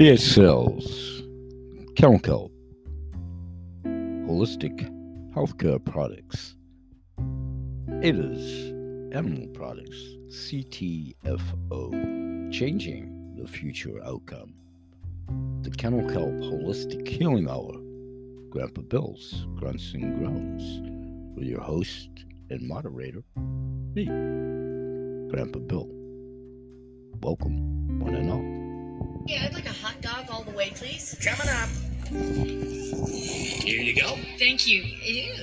Beer cells, chemical, holistic healthcare products, it is animal products, CTFO, changing the future outcome. The Kennel Kelp Holistic Healing Hour, Grandpa Bill's Grunts and Groans, with your host and moderator, me, Grandpa Bill. Welcome, one and all. Yeah, I'd like a hot dog all the way, please. Coming up. Here you go. Thank you. Ew.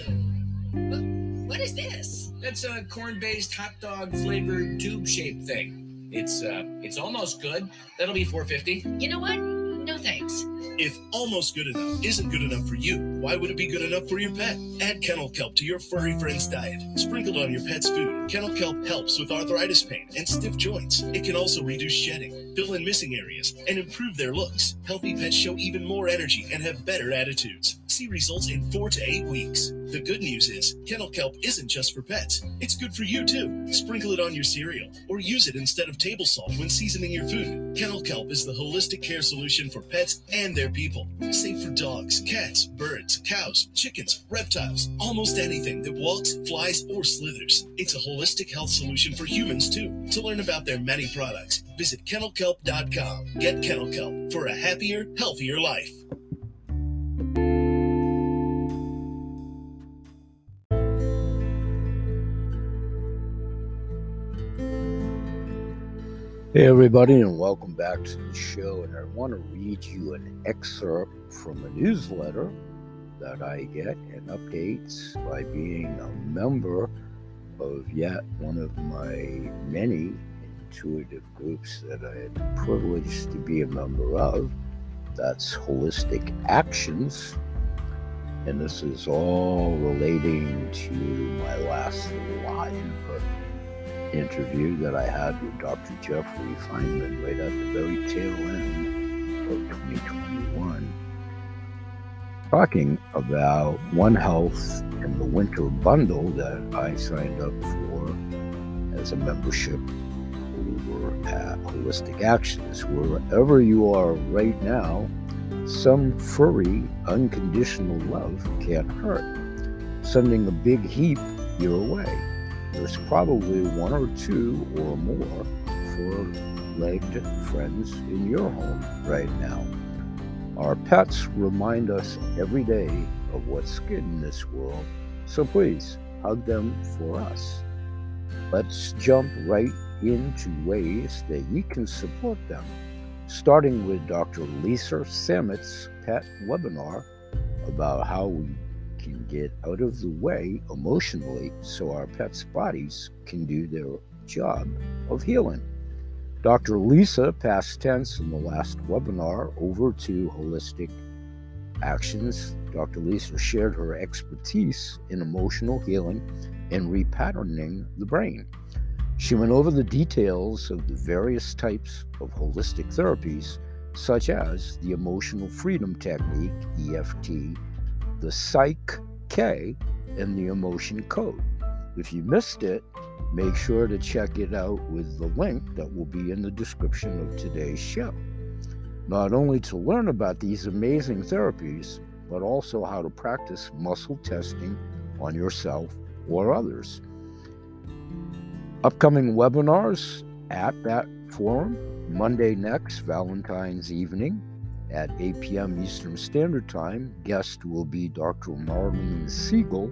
What, what is this? That's a corn-based hot dog flavored tube shaped thing. It's uh, it's almost good. That'll be 450. You know what? No thanks. If almost good enough isn't good enough for you, why would it be good enough for your pet? Add kennel kelp to your furry friend's diet. Sprinkled on your pet's food, kennel kelp helps with arthritis pain and stiff joints. It can also reduce shedding, fill in missing areas, and improve their looks. Healthy pets show even more energy and have better attitudes. See results in four to eight weeks. The good news is, kennel kelp isn't just for pets. It's good for you too. Sprinkle it on your cereal or use it instead of table salt when seasoning your food. Kennel kelp is the holistic care solution for pets and their people. Safe for dogs, cats, birds, cows, chickens, reptiles, almost anything that walks, flies, or slithers. It's a holistic health solution for humans too. To learn about their many products, visit kennelkelp.com. Get kennel kelp for a happier, healthier life. Hey, everybody, and welcome back to the show. And I want to read you an excerpt from a newsletter that I get and updates by being a member of yet one of my many intuitive groups that I am privileged to be a member of. That's Holistic Actions. And this is all relating to my last live interview that I had with Dr. Jeffrey Feinman right at the very tail end of 2021, talking about One Health and the Winter Bundle that I signed up for as a membership over at Holistic Actions. Wherever you are right now, some furry, unconditional love can't hurt. Sending a big heap your way there's probably one or two or more four-legged friends in your home right now. Our pets remind us every day of what's good in this world, so please hug them for us. Let's jump right into ways that you can support them, starting with Dr. Lisa Samet's pet webinar about how we can get out of the way emotionally so our pets' bodies can do their job of healing. Dr. Lisa, past tense in the last webinar, over to Holistic Actions. Dr. Lisa shared her expertise in emotional healing and repatterning the brain. She went over the details of the various types of holistic therapies, such as the emotional freedom technique, EFT, the Psych K, and the emotion code. If you missed it, make sure to check it out with the link that will be in the description of today's show. Not only to learn about these amazing therapies, but also how to practice muscle testing on yourself or others. Upcoming webinars at that forum Monday next, Valentine's evening, at 8 p.m. Eastern Standard Time, guest will be Dr. Marlene Siegal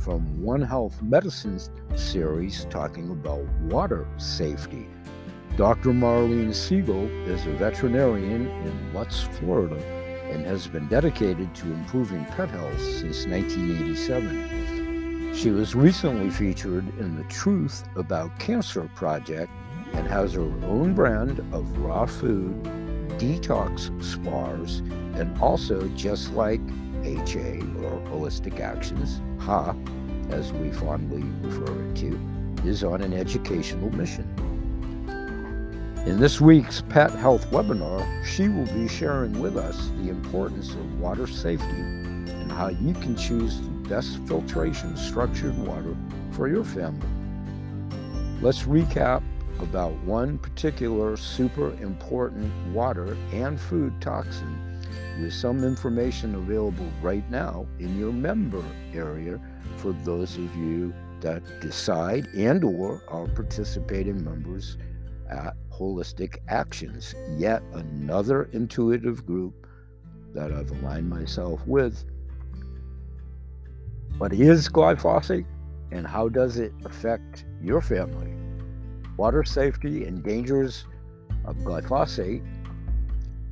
from One Health Medicine series talking about water safety. Dr. Marlene Siegal is a veterinarian in Lutz, Florida, and has been dedicated to improving pet health since 1987. She was recently featured in the Truth About Cancer project and has her own brand of raw food detox spas, and also just like HA or Holistic Actions, HA, as we fondly refer it to, is on an educational mission. In this week's Pet Health webinar, she will be sharing with us the importance of water safety and how you can choose the best filtration structured water for your family. Let's recap about one particular super important water and food toxin with some information available right now in your member area for those of you that decide and or are participating members at holistic actions yet another intuitive group that i've aligned myself with. What is glyphosate and how does it affect your family water safety and dangers of glyphosate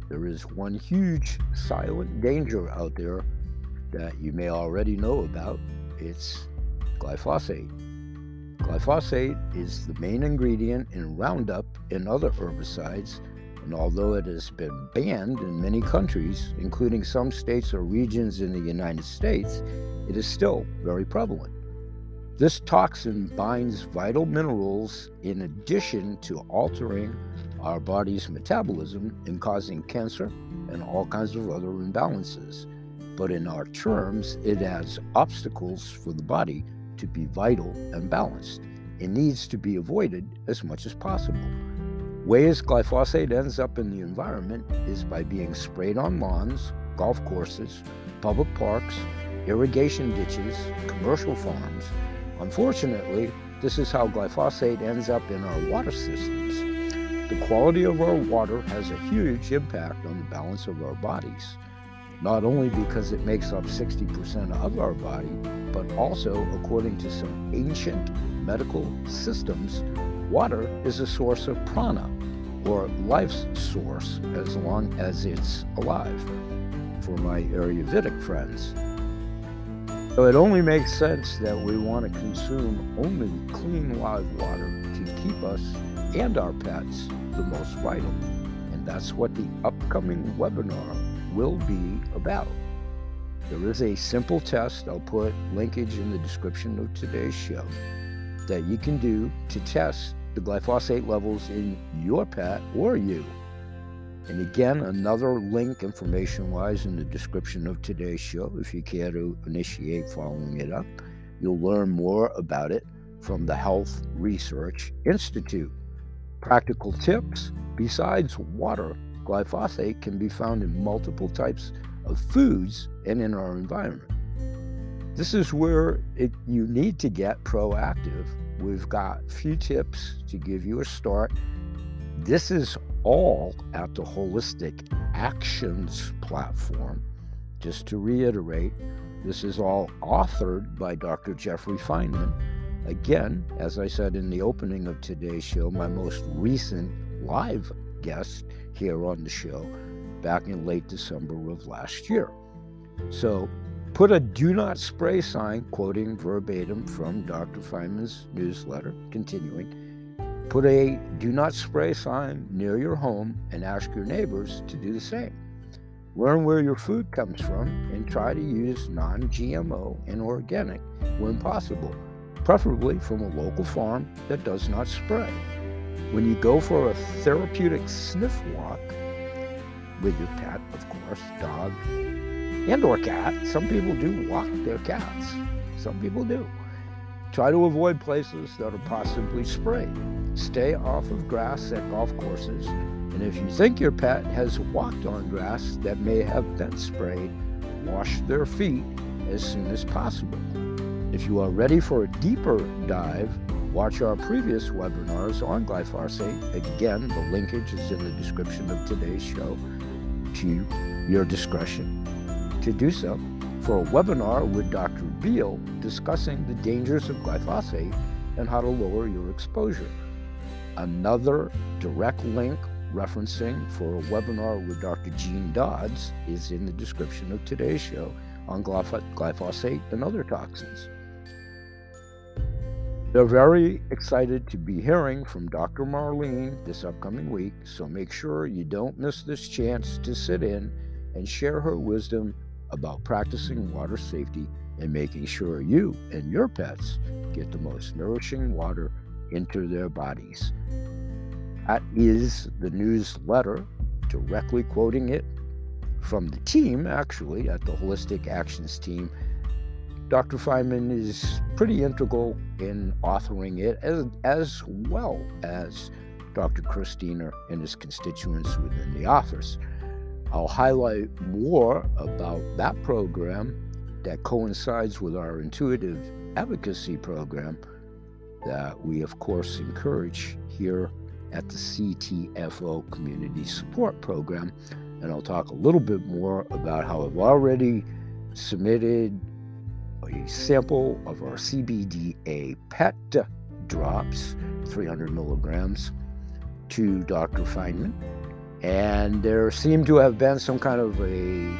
there is one huge silent danger out there that you may already know about it's glyphosate. Glyphosate is the main ingredient in Roundup and other herbicides, and although it has been banned in many countries, including some states or regions in the United States, it is still very prevalent. This toxin binds vital minerals in addition to altering our body's metabolism and causing cancer and all kinds of other imbalances. But in our terms, it adds obstacles for the body to be vital and balanced. It needs to be avoided as much as possible. Ways glyphosate ends up in the environment is by being sprayed on lawns, golf courses, public parks, irrigation ditches, commercial farms. Unfortunately, this is how glyphosate ends up in our water systems. The quality of our water has a huge impact on the balance of our bodies not only because it makes up 60% of our body, but also, according to some ancient medical systems, water is a source of prana, or life's source, as long as it's alive, for my Ayurvedic friends. So it only makes sense that we want to consume only clean live water to keep us and our pets the most vital. And that's what the upcoming webinar will be about. There is a simple test, I'll put linkage in the description of today's show, that you can do to test the glyphosate levels in your pet or you. And again, another link information wise in the description of today's show if you care to initiate following it up. You'll learn more about it from the Health Research Institute. Practical tips besides water Glyphosate can be found in multiple types of foods and in our environment. This is where it, you need to get proactive. We've got a few tips to give you a start. This is all at the Holistic Actions platform. Just to reiterate, this is all authored by Dr. Jeffrey Feinman. Again, as I said in the opening of today's show, my most recent live guest here on the show back in late December of last year. So put a do not spray sign, quoting verbatim from Dr. Feinman's newsletter, continuing. Put a do not spray sign near your home and ask your neighbors to do the same. Learn where your food comes from and try to use non GMO and organic when possible, preferably from a local farm that does not spray. When you go for a therapeutic sniff walk with your pet, of course, dog and or cat, some people do walk their cats. Some people do. Try to avoid places that are possibly sprayed. Stay off of grass at golf courses. And if you think your pet has walked on grass that may have been sprayed, wash their feet as soon as possible. If you are ready for a deeper dive, Watch our previous webinars on glyphosate. Again, the linkage is in the description of today's show to your discretion to do so for a webinar with Dr. Beal discussing the dangers of glyphosate and how to lower your exposure. Another direct link referencing for a webinar with Dr. Jean Dodds is in the description of today's show on glyphosate and other toxins. They're very excited to be hearing from Dr. Marlene this upcoming week, so make sure you don't miss this chance to sit in and share her wisdom about practicing water safety and making sure you and your pets get the most nourishing water into their bodies. That is the newsletter, directly quoting it from the team, actually, at the Holistic Actions team Dr. Feinman is pretty integral in authoring it, as, as well as Dr. Christina and his constituents within the office. I'll highlight more about that program that coincides with our intuitive advocacy program that we, of course, encourage here at the CTFO Community Support Program. And I'll talk a little bit more about how I've already submitted a sample of our CBDA PET drops, 300 milligrams, to Dr. Feinman. And there seemed to have been some kind of a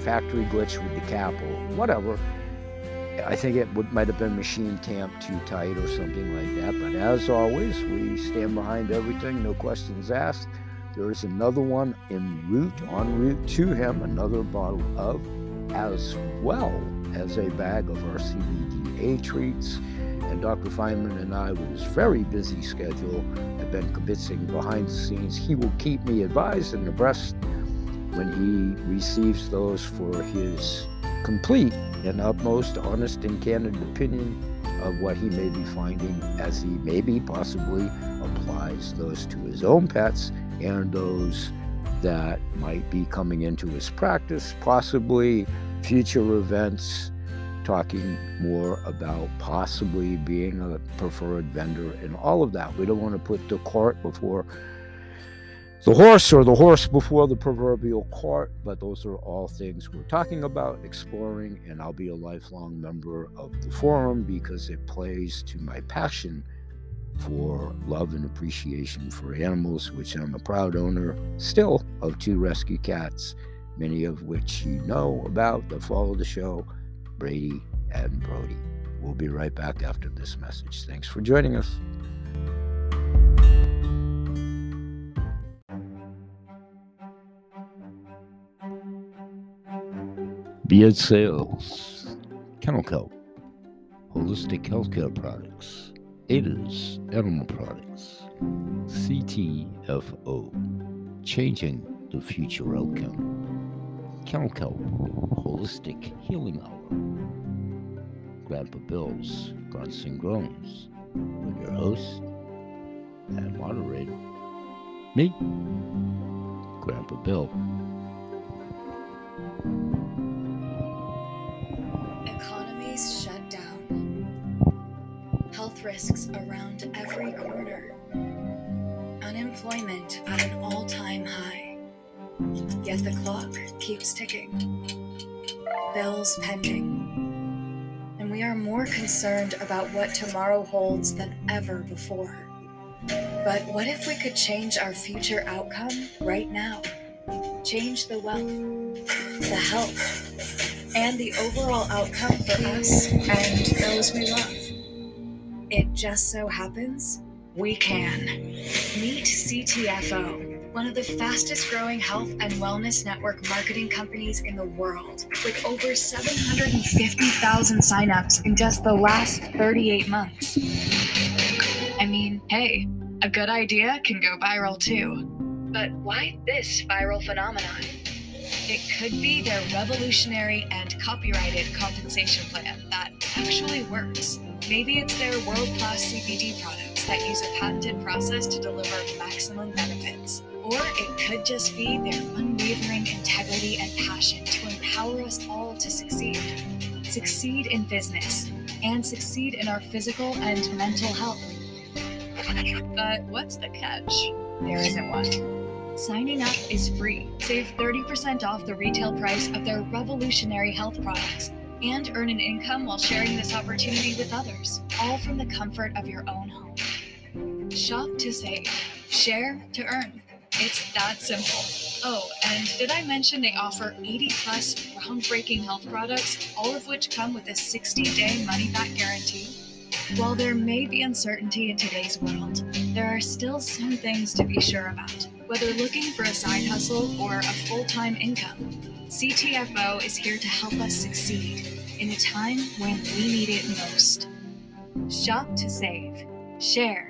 factory glitch with the cap or whatever. I think it would, might have been machine tamped too tight or something like that. But as always, we stand behind everything, no questions asked. There is another one en route, en route to him, another bottle of, as well as a bag of our CBDA treats. And Dr. Feinman and I, with his very busy schedule, have been convincing behind the scenes. He will keep me advised and abreast when he receives those for his complete and utmost honest and candid opinion of what he may be finding as he maybe possibly applies those to his own pets and those that might be coming into his practice, possibly future events, talking more about possibly being a preferred vendor and all of that. We don't want to put the cart before the horse or the horse before the proverbial cart, but those are all things we're talking about, exploring, and I'll be a lifelong member of the forum because it plays to my passion for love and appreciation for animals, which I'm a proud owner still of two rescue cats, many of which you know about that follow the show Brady and Brody. We'll be right back after this message. Thanks for joining us. Beard Sales, Kennel Kelp, Holistic Healthcare Products, ADAS Animal Products, CTFO, Changing the Future Outcome, Kennel Kelp, Holistic Healing Hour, Grandpa Bill's Grunts and Groans, with your host and moderator, me, Grandpa Bill. Risks around every corner. Unemployment at an all time high. Yet the clock keeps ticking. Bills pending. And we are more concerned about what tomorrow holds than ever before. But what if we could change our future outcome right now? Change the wealth, the health, and the overall outcome for us and those we love. It just so happens we can. Meet CTFO, one of the fastest growing health and wellness network marketing companies in the world, with over 750,000 signups in just the last 38 months. I mean, hey, a good idea can go viral too. But why this viral phenomenon? It could be their revolutionary and copyrighted compensation plan that actually works. Maybe it's their world class CBD products that use a patented process to deliver maximum benefits. Or it could just be their unwavering integrity and passion to empower us all to succeed. Succeed in business and succeed in our physical and mental health. But what's the catch? There isn't one. Signing up is free. Save 30% off the retail price of their revolutionary health products and earn an income while sharing this opportunity with others, all from the comfort of your own home. Shop to save, share to earn. It's that simple. Oh, and did I mention they offer 80 plus groundbreaking health products, all of which come with a 60 day money back guarantee? While there may be uncertainty in today's world, there are still some things to be sure about. Whether looking for a side hustle or a full time income, CTFO is here to help us succeed in a time when we need it most. Shop to save, share.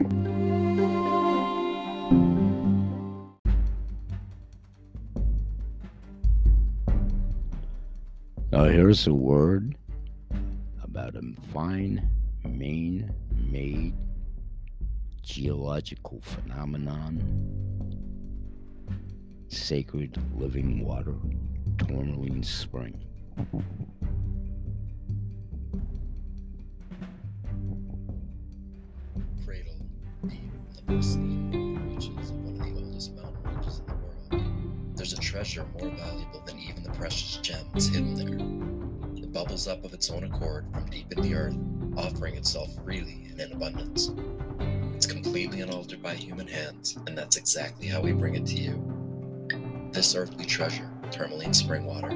Now, here's a word about a fine Maine made geological phenomenon, sacred living water, Tourmaline Spring. Cradle, deep the pristine reaches of one of the oldest mountain ranges in the world. There's a treasure more valuable than even the precious gems hidden there. It bubbles up of its own accord from deep in the earth, offering itself freely and in abundance. It's completely unaltered by human hands, and that's exactly how we bring it to you. This earthly treasure, tourmaline spring water,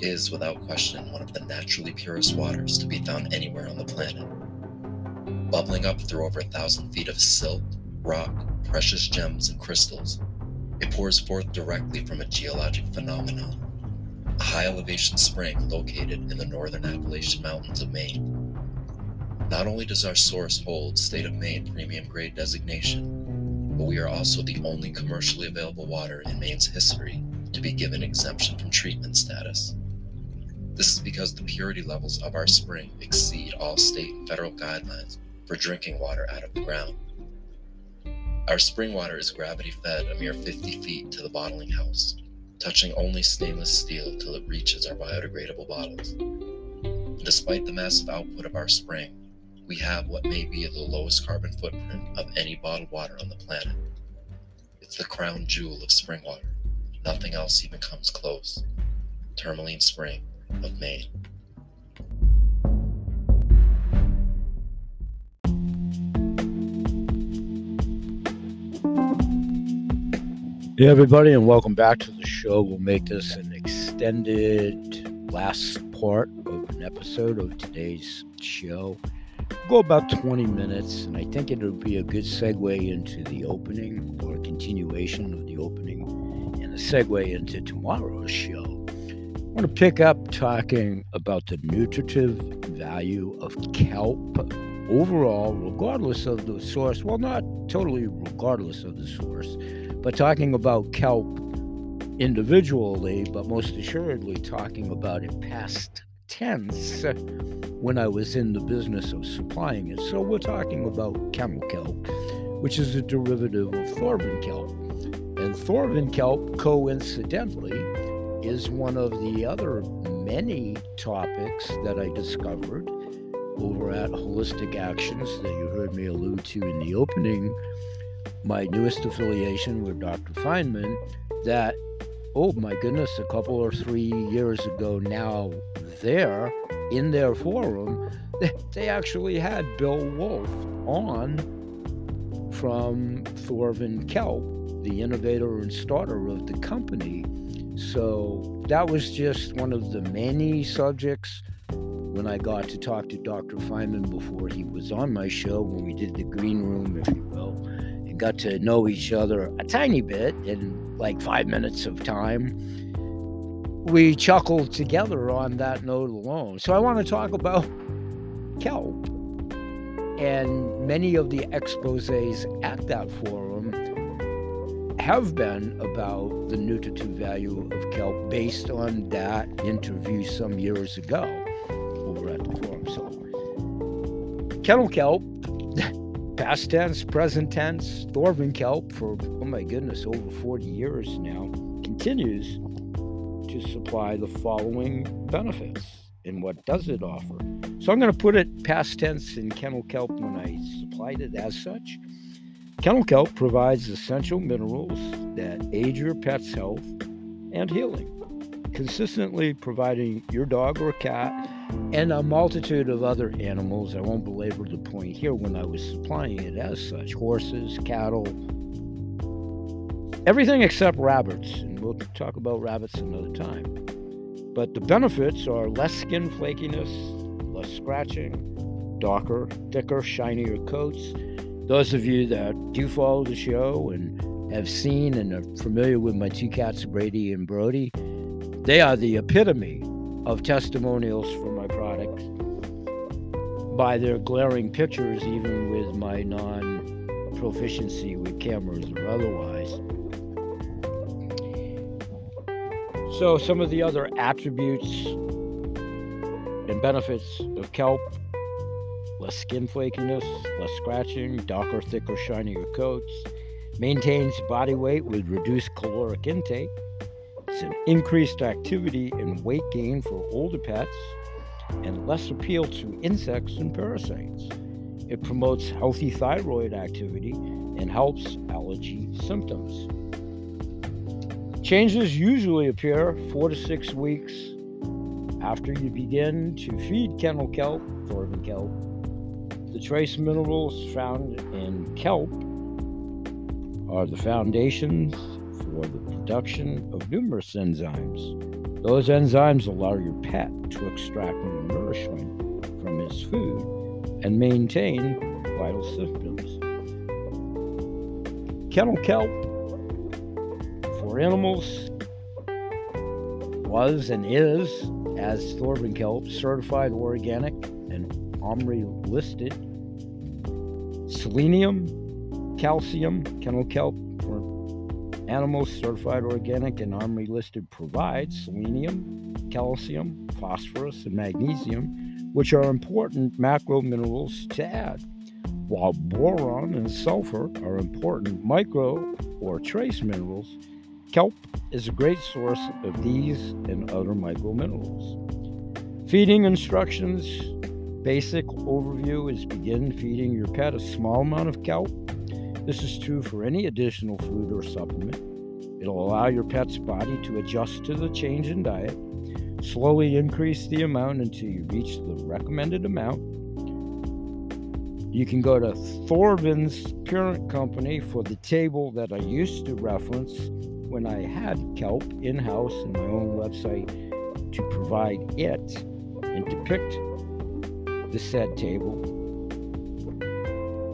is without question one of the naturally purest waters to be found anywhere on the planet. Bubbling up through over a thousand feet of silt, rock, precious gems, and crystals, it pours forth directly from a geologic phenomenon, a high elevation spring located in the northern Appalachian Mountains of Maine. Not only does our source hold State of Maine premium grade designation, but we are also the only commercially available water in Maine's history to be given exemption from treatment status. This is because the purity levels of our spring exceed all state and federal guidelines for drinking water out of the ground. Our spring water is gravity fed a mere 50 feet to the bottling house, touching only stainless steel till it reaches our biodegradable bottles. Despite the massive output of our spring, we have what may be the lowest carbon footprint of any bottled water on the planet. It's the crown jewel of spring water. Nothing else even comes close. Tourmaline Spring of Maine. Hey, everybody, and welcome back to the show. We'll make this an extended last part of an episode of today's show. Go about 20 minutes, and I think it'll be a good segue into the opening or continuation of the opening segue into tomorrow's show. I want to pick up talking about the nutritive value of kelp overall, regardless of the source. Well, not totally regardless of the source but talking about kelp individually, but most assuredly talking about it past tense when I was in the business of supplying it. So we're talking about kennel kelp, which is a derivative of thorvin kelp. And thorvin kelp, coincidentally, is one of the other many topics that I discovered over at Holistic Actions that you heard me allude to in the opening my newest affiliation with Dr. Feinman that, oh my goodness, a couple or three years ago now, there in their forum, they actually had Bill Wolf on from Thorvin Kelp, the innovator and starter of the company. So that was just one of the many subjects when I got to talk to Dr. Feinman before he was on my show when we did the green room, if you will and got to know each other a tiny bit in like five minutes of time. We chuckled together on that note alone. So I want to talk about kelp. And many of the exposes at that forum have been about the nutritive value of kelp based on that interview some years ago over at the forum. So, kennel kelp past tense, present tense, Thorvin Kelp for, oh my goodness, over 40 years now, continues to supply the following benefits. And what does it offer? So I'm going to put it past tense in kennel kelp when I supplied it as such. Kennel kelp provides essential minerals that aid your pet's health and healing, consistently providing your dog or cat and a multitude of other animals. I won't belabor the point here when I was supplying it as such horses, cattle, everything except rabbits. And we'll talk about rabbits another time. But the benefits are less skin flakiness, less scratching, darker, thicker, shinier coats. Those of you that do follow the show and have seen and are familiar with my two cats, Brady and Brody, they are the epitome of testimonials for my products by their glaring pictures, even with my non proficiency with cameras or otherwise. So, some of the other attributes and benefits of kelp less skin flakiness, less scratching, darker, thicker, shinier coats, maintains body weight with reduced caloric intake. It's an increased activity and weight gain for older pets and less appeal to insects and parasites. It promotes healthy thyroid activity and helps allergy symptoms. Changes usually appear four to six weeks after you begin to feed kennel kelp, Thorvin kelp. The trace minerals found in kelp are the foundations for the production of numerous enzymes. Those enzymes allow your pet to extract nourishment from his food and maintain vital symptoms. Kennel kelp for animals was and is, as Thorvin kelp, certified organic and OMRI listed. Selenium, calcium, kennel kelp for animals certified organic and OMRI listed provides selenium, calcium, phosphorus, and magnesium, which are important macro minerals to add while boron and sulfur are important micro or trace minerals, kelp is a great source of these and other micro minerals. Feeding instructions basic overview is begin feeding your pet a small amount of kelp. This is true for any additional food or supplement. It'll allow your pet's body to adjust to the change in diet. Slowly increase the amount until you reach the recommended amount you can go to Thorvin's parent company for the table that I used to reference when I had kelp in house in my own website to provide it and depict the said table.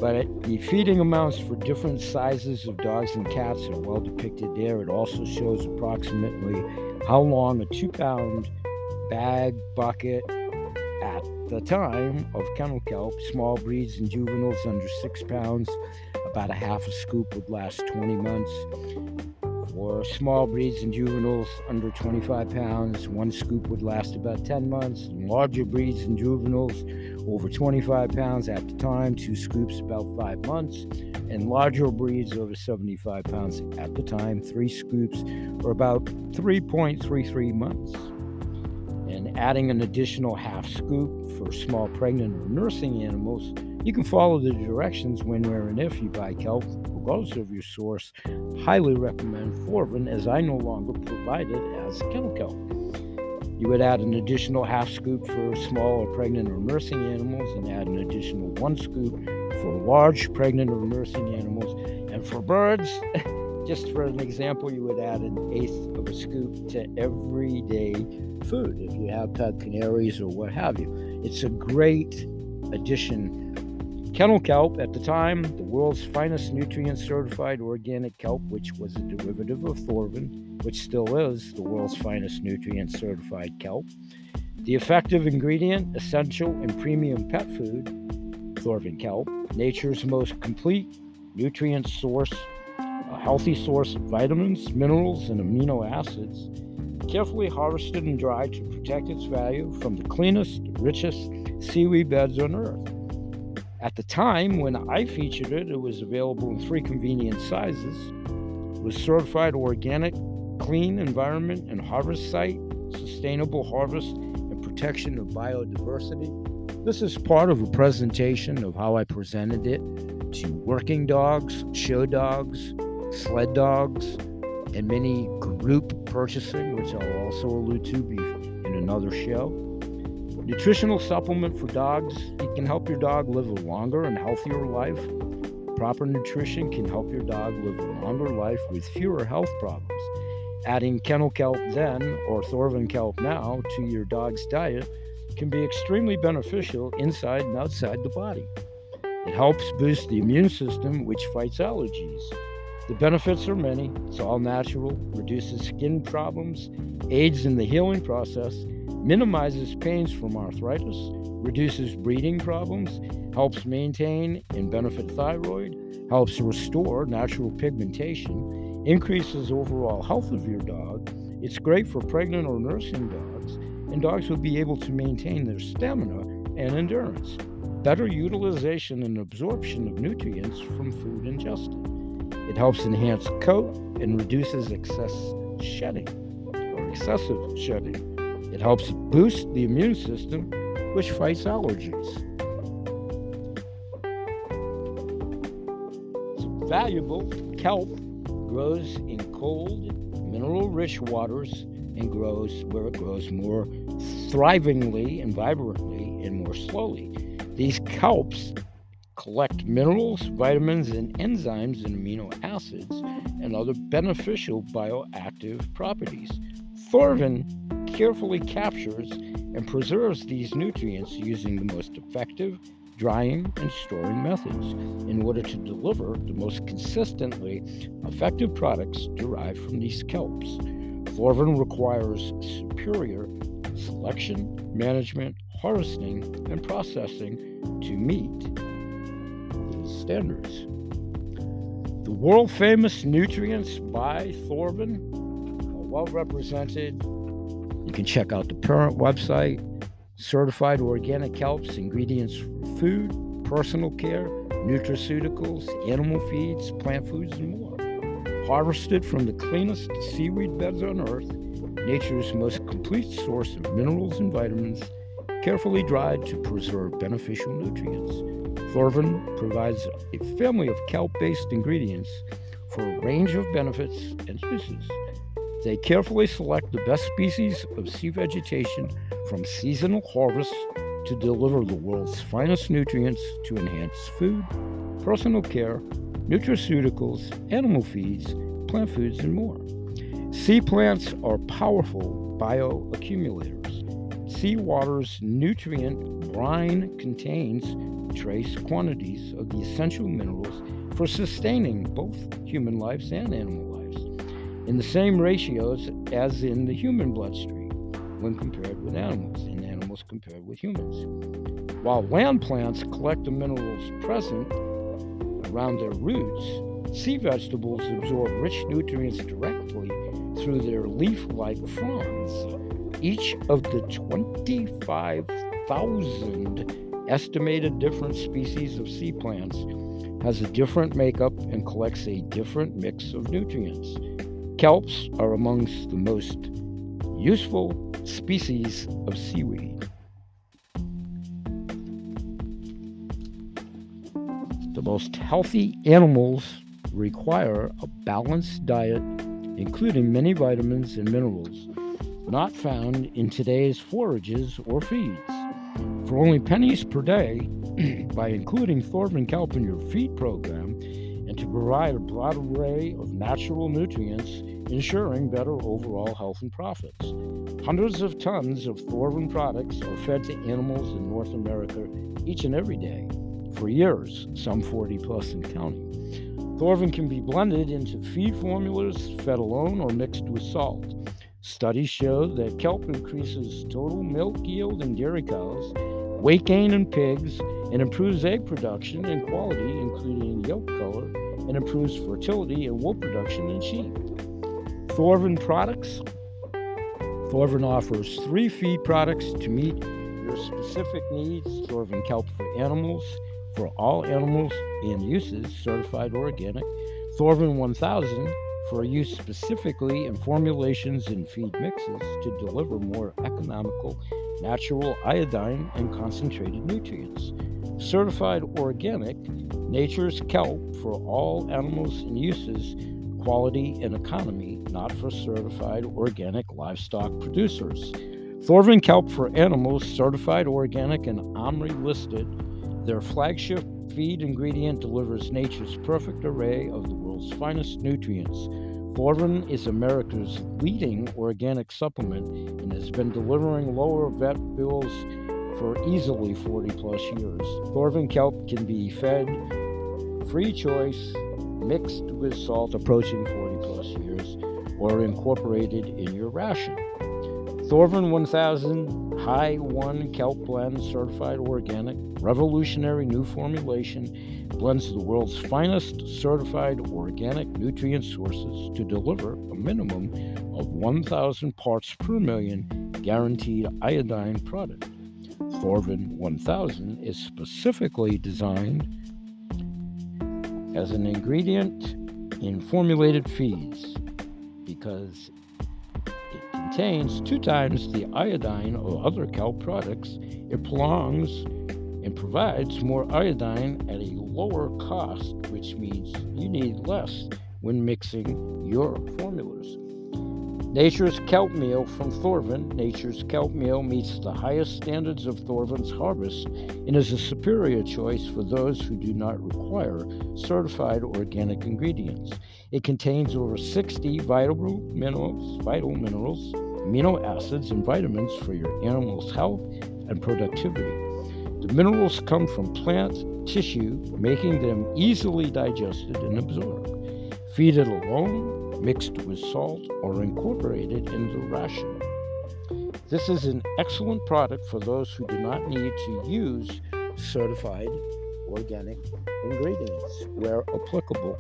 But the feeding amounts for different sizes of dogs and cats are well depicted there. It also shows approximately how long a two pound bag, bucket, at the time of kennel kelp, small breeds and juveniles under six pounds, about a half a scoop would last 20 months. For small breeds and juveniles under 25 pounds, one scoop would last about 10 months. And larger breeds and juveniles over 25 pounds at the time, two scoops about five months. And larger breeds over 75 pounds at the time, three scoops or about 3.33 months and adding an additional half scoop for small pregnant or nursing animals, you can follow the directions when, where, and if you buy kelp, regardless of your source. Highly recommend Thorvin as I no longer provide it as kennel kelp. You would add an additional half scoop for small or pregnant or nursing animals and add an additional one scoop for large pregnant or nursing animals. And for birds, just for an example, you would add an eighth of a scoop to everyday food if you have pet canaries or what have you. It's a great addition. Kennel kelp, at the time, the world's finest nutrient certified organic kelp, which was a derivative of Thorvin, which still is the world's finest nutrient certified kelp. The effective ingredient, essential and premium pet food, Thorvin kelp, nature's most complete nutrient source a healthy source of vitamins, minerals, and amino acids, carefully harvested and dried to protect its value from the cleanest, richest seaweed beds on earth. At the time when I featured it, it was available in three convenient sizes. It was certified organic, clean environment and harvest site, sustainable harvest, and protection of biodiversity. This is part of a presentation of how I presented it to working dogs, show dogs, sled dogs, and many group purchasing, which I'll also allude to in another show. Nutritional supplement for dogs. It can help your dog live a longer and healthier life. Proper nutrition can help your dog live a longer life with fewer health problems. Adding kennel kelp then or Thorvin kelp now to your dog's diet can be extremely beneficial inside and outside the body. It helps boost the immune system, which fights allergies. The benefits are many. It's all natural, reduces skin problems, aids in the healing process, minimizes pains from arthritis, reduces breathing problems, helps maintain and benefit thyroid, helps restore natural pigmentation, increases overall health of your dog. It's great for pregnant or nursing dogs, and dogs will be able to maintain their stamina and endurance. better utilization and absorption of nutrients from food ingested. It helps enhance coat and reduces excess shedding or excessive shedding. Helps boost the immune system, which fights allergies. It's valuable kelp grows in cold, mineral rich waters and grows where it grows more thrivingly and vibrantly and more slowly. These kelps collect minerals, vitamins, and enzymes and amino acids and other beneficial bioactive properties. Thorvin carefully captures and preserves these nutrients using the most effective drying and storing methods in order to deliver the most consistently effective products derived from these kelps. Thorvin requires superior selection, management, harvesting, and processing to meet these standards. The world famous nutrients by Thorvin are well represented. You can check out the parent website, certified organic kelps, ingredients for food, personal care, nutraceuticals, animal feeds, plant foods, and more. Harvested from the cleanest seaweed beds on earth, nature's most complete source of minerals and vitamins, carefully dried to preserve beneficial nutrients. Thorvin provides a family of kelp based ingredients for a range of benefits and uses. They carefully select the best species of sea vegetation from seasonal harvests to deliver the world's finest nutrients to enhance food, personal care, nutraceuticals, animal feeds, plant foods, and more. Sea plants are powerful bioaccumulators. Seawater's nutrient brine contains trace quantities of the essential minerals for sustaining both human lives and animal in the same ratios as in the human bloodstream when compared with animals and animals compared with humans. While land plants collect the minerals present around their roots, sea vegetables absorb rich nutrients directly through their leaf like fronds. Each of the 25,000 estimated different species of sea plants has a different makeup and collects a different mix of nutrients. Kelps are amongst the most useful species of seaweed. The most healthy animals require a balanced diet, including many vitamins and minerals, not found in today's forages or feeds. For only pennies per day, by including Thorvin kelp in your feed program, and to provide a broad array of natural nutrients, ensuring better overall health and profits. Hundreds of tons of Thorvin products are fed to animals in North America each and every day for years, some 40 plus and counting. Thorvin can be blended into feed formulas, fed alone, or mixed with salt. Studies show that kelp increases total milk yield in dairy cows, weight gain in pigs, and improves egg production and quality, including yolk color, and improves fertility and wool production in sheep. Thorvin products. Thorvin offers three feed products to meet your specific needs. Thorvin kelp for animals, for all animals and uses, certified organic. Thorvin 1000 for use specifically in formulations and feed mixes to deliver more economical, natural iodine and concentrated nutrients. Certified organic, nature's kelp for all animals and uses, quality and economy, not for certified organic livestock producers. Thorvin kelp for animals, certified organic and OMRI listed. Their flagship feed ingredient delivers nature's perfect array of the world's finest nutrients. Thorvin is America's leading organic supplement and has been delivering lower vet bills for easily 40 plus years. Thorvin kelp can be fed free choice, mixed with salt approaching 40 plus years, or incorporated in your ration. Thorvin 1000 High 1 Kelp Blend Certified Organic, revolutionary new formulation, blends the world's finest certified organic nutrient sources to deliver a minimum of 1,000 parts per million guaranteed iodine product. Thorvin 1000 is specifically designed as an ingredient in formulated feeds because it contains two times the iodine of other kelp products. It belongs and provides more iodine at a lower cost, which means you need less when mixing your formulas. Nature's kelp meal from Thorvin. Nature's kelp meal meets the highest standards of Thorvin's harvest and is a superior choice for those who do not require certified organic ingredients. It contains over 60 vital minerals, vital minerals, amino acids, and vitamins for your animal's health and productivity. The minerals come from plant tissue, making them easily digested and absorbed. Feed it alone mixed with salt or incorporated into the ration. This is an excellent product for those who do not need to use certified organic ingredients where applicable.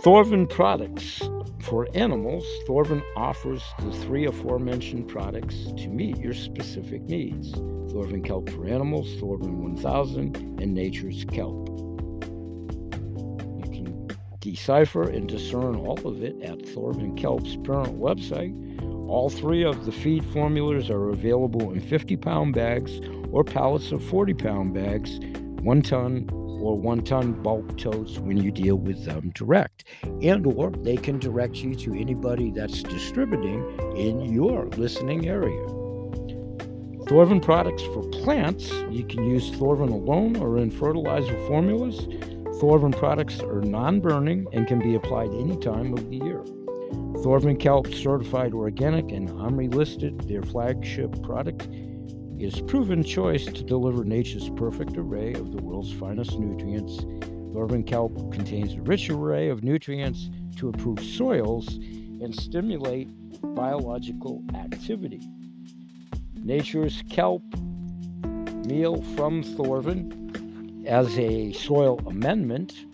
Thorvin products for animals, Thorvin offers the three aforementioned products to meet your specific needs. Thorvin Kelp for animals, Thorvin 1000, and Nature's Kelp decipher and discern all of it at Thorvin Kelp's parent website. All three of the feed formulas are available in 50 pound bags or pallets of 40 pound bags, one ton or one ton bulk totes when you deal with them direct. And or they can direct you to anybody that's distributing in your listening area. Thorvin products for plants, you can use Thorvin alone or in fertilizer formulas. Thorvin products are non burning and can be applied any time of the year. Thorvin Kelp Certified Organic and OMRI listed, their flagship product, is proven choice to deliver nature's perfect array of the world's finest nutrients. Thorvin Kelp contains a rich array of nutrients to improve soils and stimulate biological activity. Nature's Kelp meal from Thorvin as a soil amendment,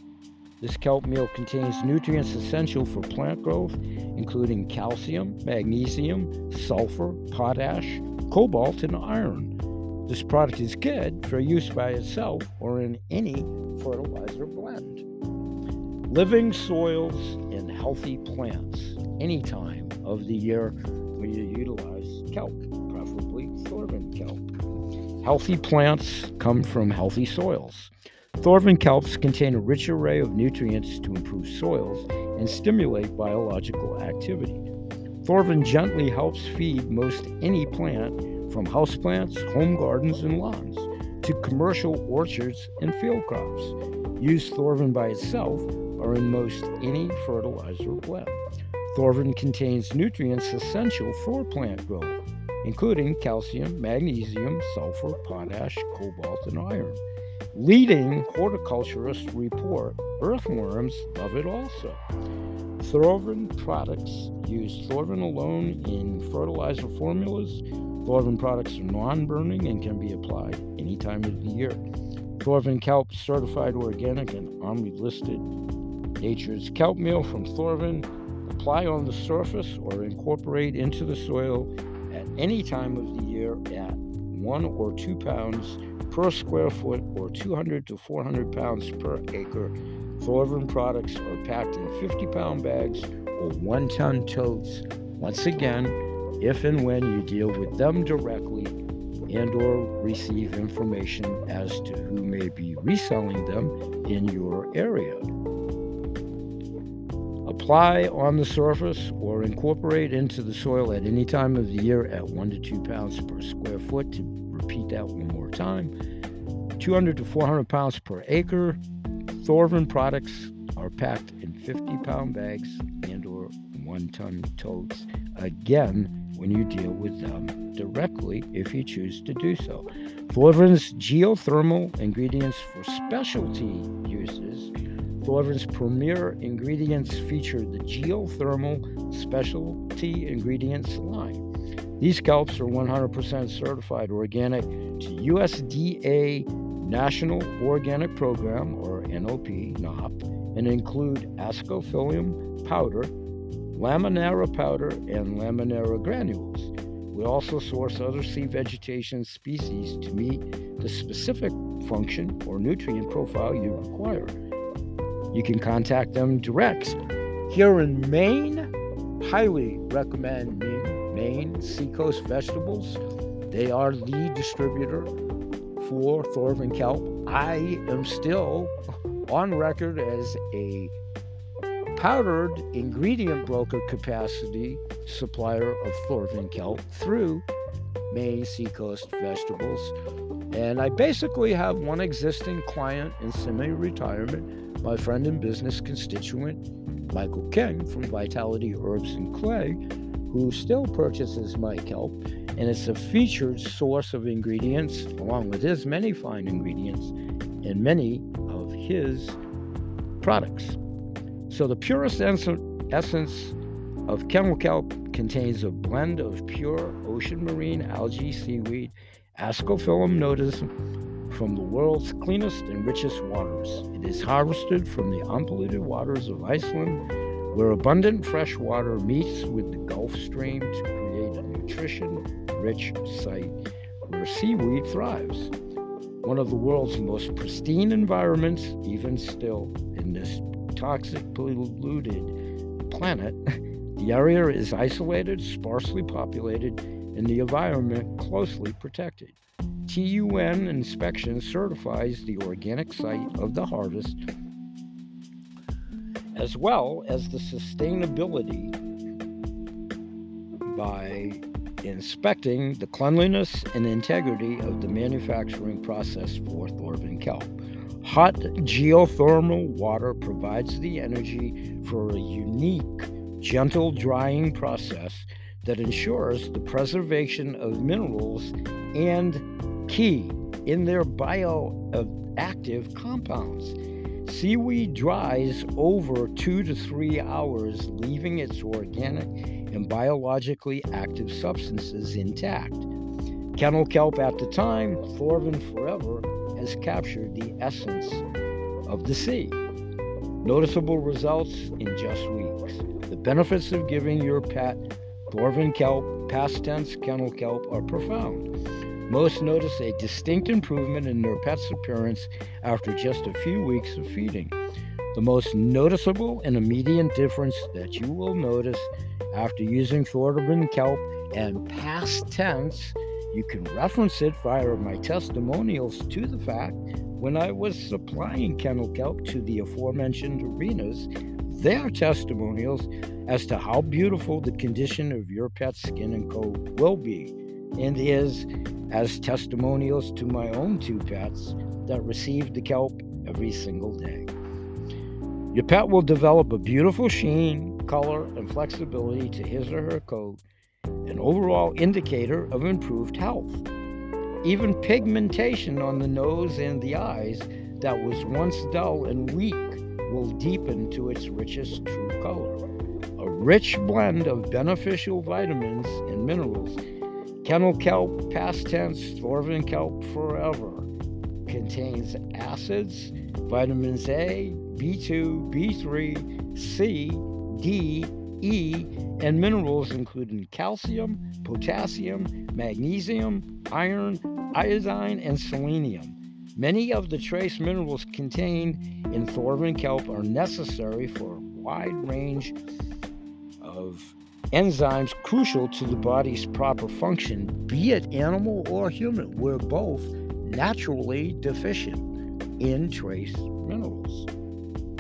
this kelp meal contains nutrients essential for plant growth, including calcium, magnesium, sulfur, potash, cobalt, and iron. This product is good for use by itself or in any fertilizer blend. Living soils and healthy plants any time of the year when you utilize kelp, preferably Thorvin kelp. Healthy plants come from healthy soils. Thorvin kelps contain a rich array of nutrients to improve soils and stimulate biological activity. Thorvin gently helps feed most any plant, from houseplants, home gardens, and lawns, to commercial orchards and field crops. Use Thorvin by itself or in most any fertilizer blend. Thorvin contains nutrients essential for plant growth including calcium, magnesium, sulfur, potash, cobalt, and iron. Leading horticulturists report earthworms love it also. Thorvin products use Thorvin alone in fertilizer formulas. Thorvin products are non burning and can be applied any time of the year. Thorvin Kelp certified organic and OMRI listed. Nature's kelp meal from Thorvin. Apply on the surface or incorporate into the soil any time of the year at one or two pounds per square foot or 200 to 400 pounds per acre. Thorvin products are packed in 50 pound bags or one ton totes. Once again, if and when you deal with them directly and or receive information as to who may be reselling them in your area. Apply on the surface or incorporate into the soil at any time of the year at 1 to 2 pounds per square foot. To repeat that one more time 200 to 400 pounds per acre. Thorvin products are packed in 50 pound bags and or 1 ton totes. Again, when you deal with them directly if you choose to do so. Thorvin's geothermal ingredients for specialty uses Thorvin's premier ingredients feature the geothermal specialty ingredients line. These kelps are 100% certified organic to USDA National Organic Program, or NOP, NOP, and include ascophyllum powder, laminaria powder, and laminaria granules. We also source other sea vegetation species to meet the specific function or nutrient profile you require. You can contact them direct. Here in Maine, highly recommend Maine Seacoast Vegetables. They are the distributor for Thorvin Kelp. I am still on record as a powdered ingredient broker capacity supplier of Thorvin kelp through Maine Seacoast Vegetables. And I basically have one existing client in semi retirement, my friend and business constituent, Michael King from Vitality Herbs and Clay, who still purchases my kelp. And it's a featured source of ingredients, along with his many fine ingredients, in many of his products. So the purest essence of kennel kelp contains a blend of pure ocean marine algae seaweed, Ascophyllum nodus, from the world's cleanest and richest waters. It is harvested from the unpolluted waters of Iceland, where abundant fresh water meets with the Gulf Stream to create a nutrition rich site where seaweed thrives. One of the world's most pristine environments, even still, in this toxic polluted planet, the area is isolated, sparsely populated, and the environment closely protected. TUN inspection certifies the organic site of the harvest as well as the sustainability by inspecting the cleanliness and integrity of the manufacturing process for Thorvin kelp. Hot geothermal water provides the energy for a unique, gentle drying process that ensures the preservation of minerals and key in their bioactive compounds. Seaweed dries over two to three hours, leaving its organic and biologically active substances intact. Kennel kelp at the time, Thorvin forever, has captured the essence of the sea. Noticeable results in just weeks. The benefits of giving your pet Thorvin kelp, past tense kennel kelp, are profound. Most notice a distinct improvement in their pet's appearance after just a few weeks of feeding. The most noticeable and immediate difference that you will notice after using Thorvin kelp and past tense you can reference it via my testimonials to the fact when I was supplying kennel kelp to the aforementioned arenas, their testimonials as to how beautiful the condition of your pet's skin and coat will be, and is as testimonials to my own two pets that receive the kelp every single day. Your pet will develop a beautiful sheen, color, and flexibility to his or her coat an overall indicator of improved health. Even pigmentation on the nose and the eyes that was once dull and weak will deepen to its richest true color. A rich blend of beneficial vitamins and minerals. Kennel kelp, past tense, Thorvin kelp forever, contains acids, vitamins A, B2, B3, C, D, E, and minerals including calcium, potassium, magnesium, iron, iodine, and selenium. Many of the trace minerals contained in Thorvin kelp are necessary for a wide range of enzymes crucial to the body's proper function, be it animal or human. We're both naturally deficient in trace minerals.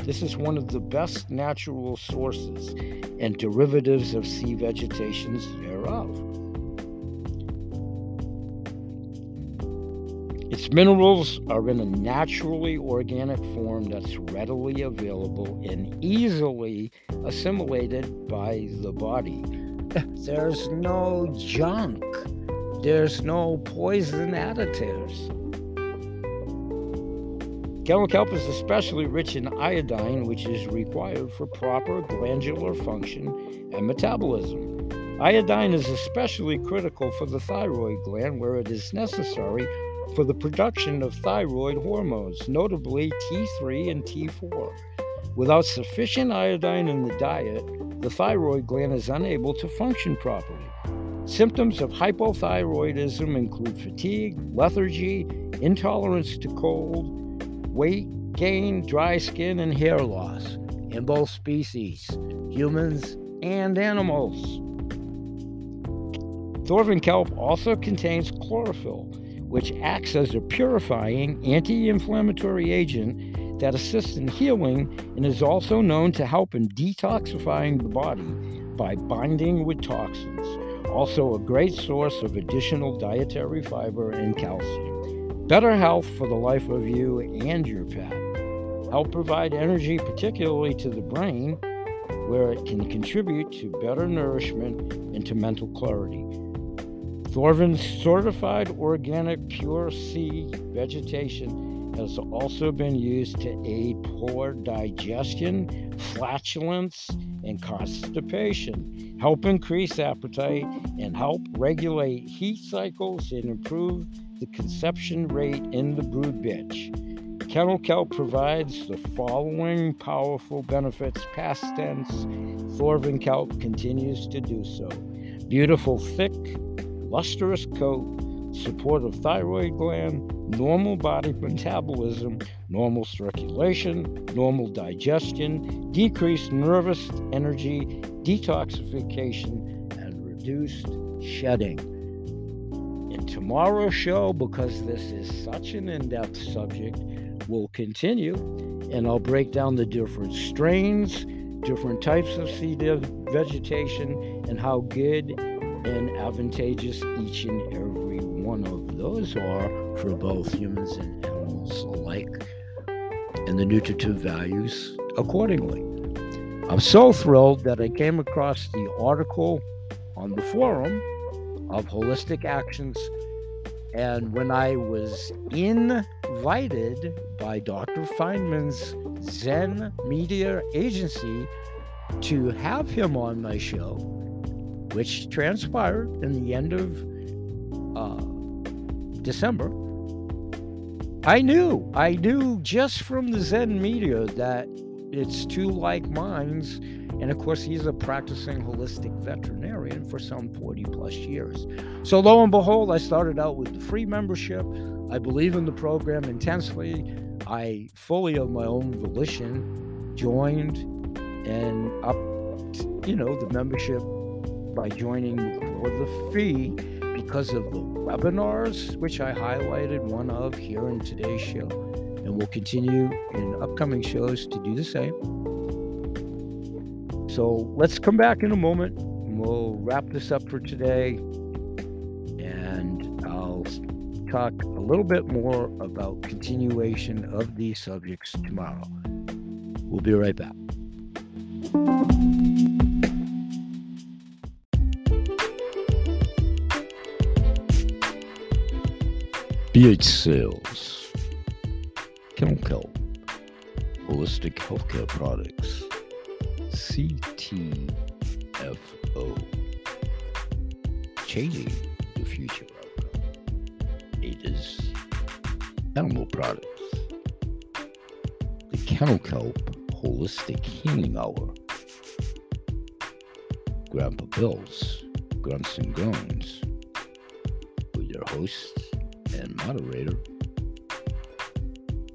This is one of the best natural sources and derivatives of sea vegetations thereof. Its minerals are in a naturally organic form that's readily available and easily assimilated by the body. There's no junk. There's no poison additives. Kennel kelp is especially rich in iodine, which is required for proper glandular function and metabolism. Iodine is especially critical for the thyroid gland, where it is necessary for the production of thyroid hormones, notably T3 and T4. Without sufficient iodine in the diet, the thyroid gland is unable to function properly. Symptoms of hypothyroidism include fatigue, lethargy, intolerance to cold, weight gain, dry skin, and hair loss in both species, humans and animals. Thorvin kelp also contains chlorophyll, which acts as a purifying anti inflammatory agent that assists in healing and is also known to help in detoxifying the body by binding with toxins also a great source of additional dietary fiber and calcium. Better health for the life of you and your pet. Help provide energy, particularly to the brain, where it can contribute to better nourishment and to mental clarity. Thorvin's certified organic pure sea vegetation has also been used to aid poor digestion, flatulence, and constipation, help increase appetite, and help regulate heat cycles and improve the conception rate in the brood bitch. Kennel kelp provides the following powerful benefits past tense. Thorfinn kelp continues to do so. Beautiful, thick, lustrous coat, support of thyroid gland, normal body metabolism, normal circulation, normal digestion, decreased nervous energy, detoxification, and reduced shedding. In tomorrow's show, because this is such an in depth subject, we'll continue and I'll break down the different strains, different types of seed vegetation, and how good and advantageous each and every one of those are for both humans and animals alike, and the nutritive values accordingly. I'm so thrilled that I came across the article on the forum of Holistic Actions. And when I was invited by Dr. Feinman's Zen Media Agency to have him on my show, which transpired in the end of uh, December, I knew, I knew just from the Zen media that it's two like minds. And of course, he's a practicing holistic veterinarian for some 40 plus years. So, lo and behold, I started out with the free membership. I believe in the program intensely. I fully, of my own volition, joined and up, you know, the membership by joining for the fee because of the webinars, which I highlighted one of here in today's show. And we'll continue in upcoming shows to do the same. So let's come back in a moment. and We'll wrap this up for today. And I'll talk a little bit more about continuation of these subjects tomorrow. We'll be right back. BH Sales, Kennel Kelp, um Holistic Healthcare Products, CTFO, Changing the Future. It is Animal Products, the Kennel Kelp Holistic Healing Hour, Grandpa Bill's Grunts and Groans, with your hosts moderator,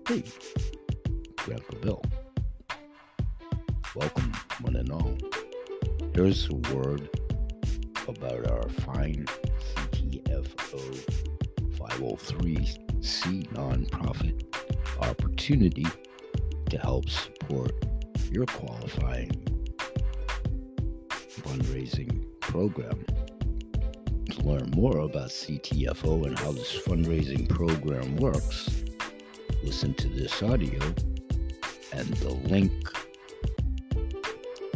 hey, Grandpa Bill. Welcome, one and all. Here's a word about our fine CTFO 503C nonprofit opportunity to help support your qualifying fundraising program to learn more about CTFO and how this fundraising program works, listen to this audio and the link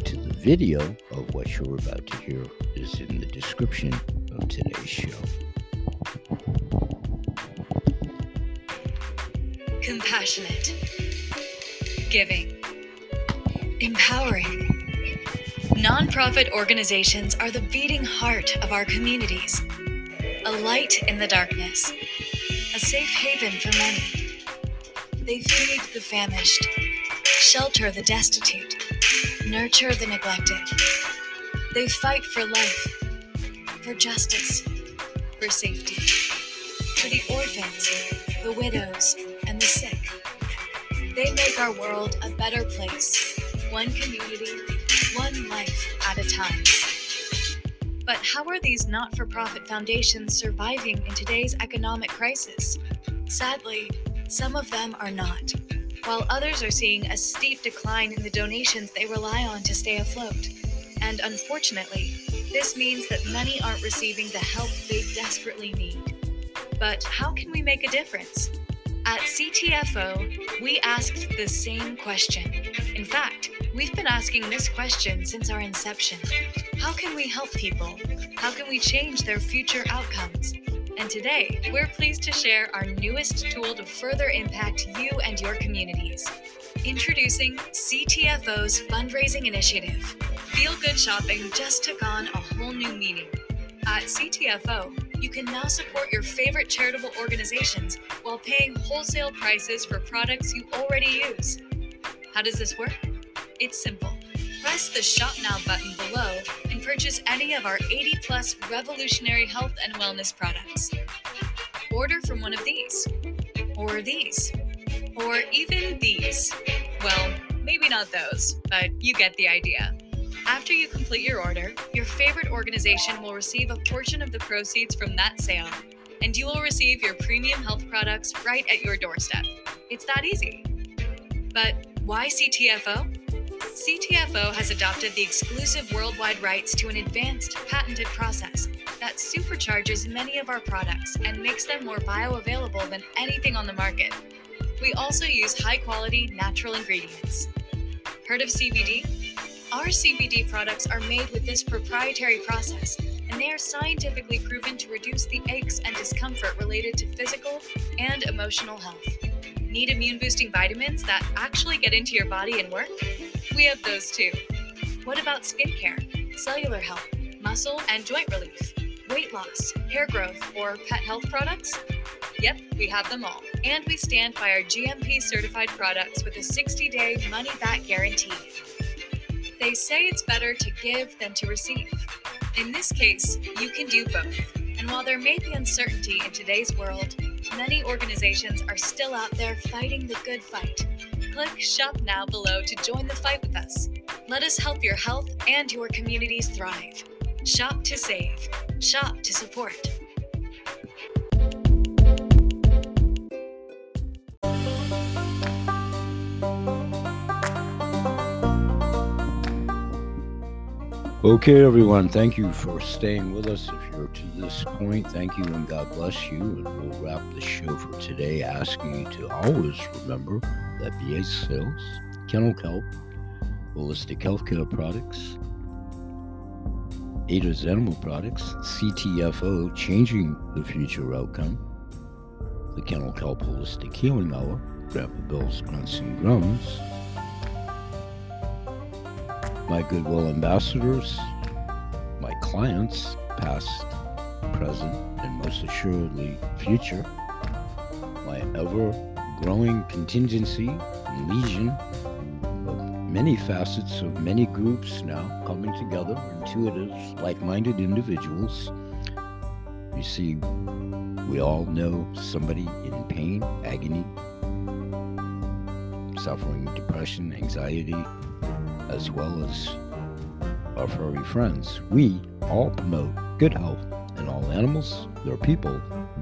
to the video of what you're about to hear is in the description of today's show. Compassionate, giving, empowering. Nonprofit organizations are the beating heart of our communities, a light in the darkness, a safe haven for many. They feed the famished, shelter the destitute, nurture the neglected. They fight for life, for justice, for safety, for the orphans, the widows, and the sick. They make our world a better place, one community, one life at a time. But how are these not for profit foundations surviving in today's economic crisis? Sadly, some of them are not, while others are seeing a steep decline in the donations they rely on to stay afloat. And unfortunately, this means that many aren't receiving the help they desperately need. But how can we make a difference? At CTFO, we asked the same question. In fact, we've been asking this question since our inception. How can we help people? How can we change their future outcomes? And today, we're pleased to share our newest tool to further impact you and your communities. Introducing CTFO's fundraising initiative. Feel Good Shopping just took on a whole new meaning. At CTFO, you can now support your favorite charitable organizations while paying wholesale prices for products you already use. How does this work? It's simple. Press the Shop Now button below and purchase any of our 80 plus revolutionary health and wellness products. Order from one of these, or these, or even these. Well, maybe not those, but you get the idea. After you complete your order, your favorite organization will receive a portion of the proceeds from that sale, and you will receive your premium health products right at your doorstep. It's that easy. But why CTFO? CTFO has adopted the exclusive worldwide rights to an advanced patented process that supercharges many of our products and makes them more bioavailable than anything on the market. We also use high quality natural ingredients. Heard of CBD? Our CBD products are made with this proprietary process, and they are scientifically proven to reduce the aches and discomfort related to physical and emotional health. Need immune boosting vitamins that actually get into your body and work? We have those too. What about skincare, cellular health, muscle and joint relief, weight loss, hair growth, or pet health products? Yep, we have them all. And we stand by our GMP certified products with a 60 day money back guarantee. They say it's better to give than to receive. In this case, you can do both. And while there may be uncertainty in today's world, many organizations are still out there fighting the good fight. Click Shop Now below to join the fight with us. Let us help your health and your communities thrive. Shop to save, shop to support. Okay, everyone, thank you for staying with us. If you're to this point, thank you and God bless you. And we'll wrap the show for today asking you to always remember that BA Sales, Kennel Kelp, Holistic Healthcare Products, Ada's Animal Products, CTFO, Changing the Future Outcome, the Kennel Kelp Holistic Healing Hour, Grandpa Bill's Grunts and Groans, my goodwill ambassadors, my clients, past, present, and most assuredly future, my ever growing contingency legion of many facets of many groups now coming together, intuitive, like minded individuals. You see, we all know somebody in pain, agony, suffering depression, anxiety, as well as our furry friends. We all promote good health in all animals, their people,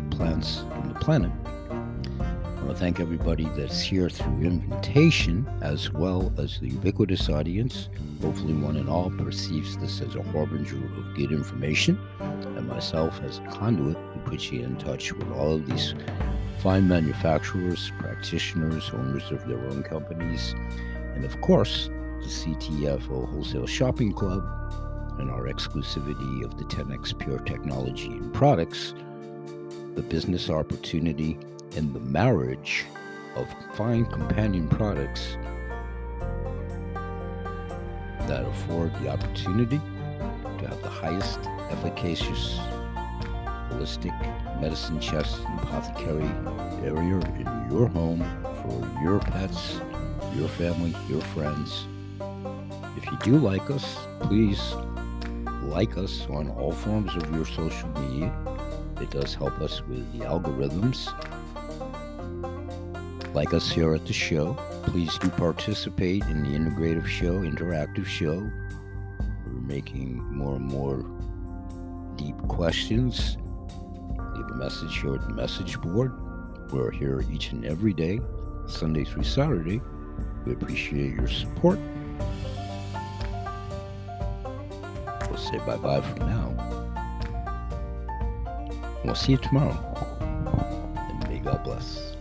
plants, and the planet. I want to thank everybody that's here through invitation, as well as the ubiquitous audience. Hopefully, one and all perceives this as a harbinger of good information, and myself as a conduit to put you in touch with all of these fine manufacturers, practitioners, owners of their own companies, and of course, the CTFO Wholesale Shopping Club, and our exclusivity of the 10x Pure Technology and products, the business opportunity, and the marriage of fine companion products that afford the opportunity to have the highest efficacious holistic medicine chest and apothecary area in your home for your pets, your family, your friends. If you do like us, please like us on all forms of your social media. It does help us with the algorithms. Like us here at the show. Please do participate in the integrative show, interactive show. We're making more and more deep questions. Leave a message here at the message board. We're here each and every day, Sunday through Saturday. We appreciate your support. Say bye bye for now. We'll see you tomorrow. And may God bless.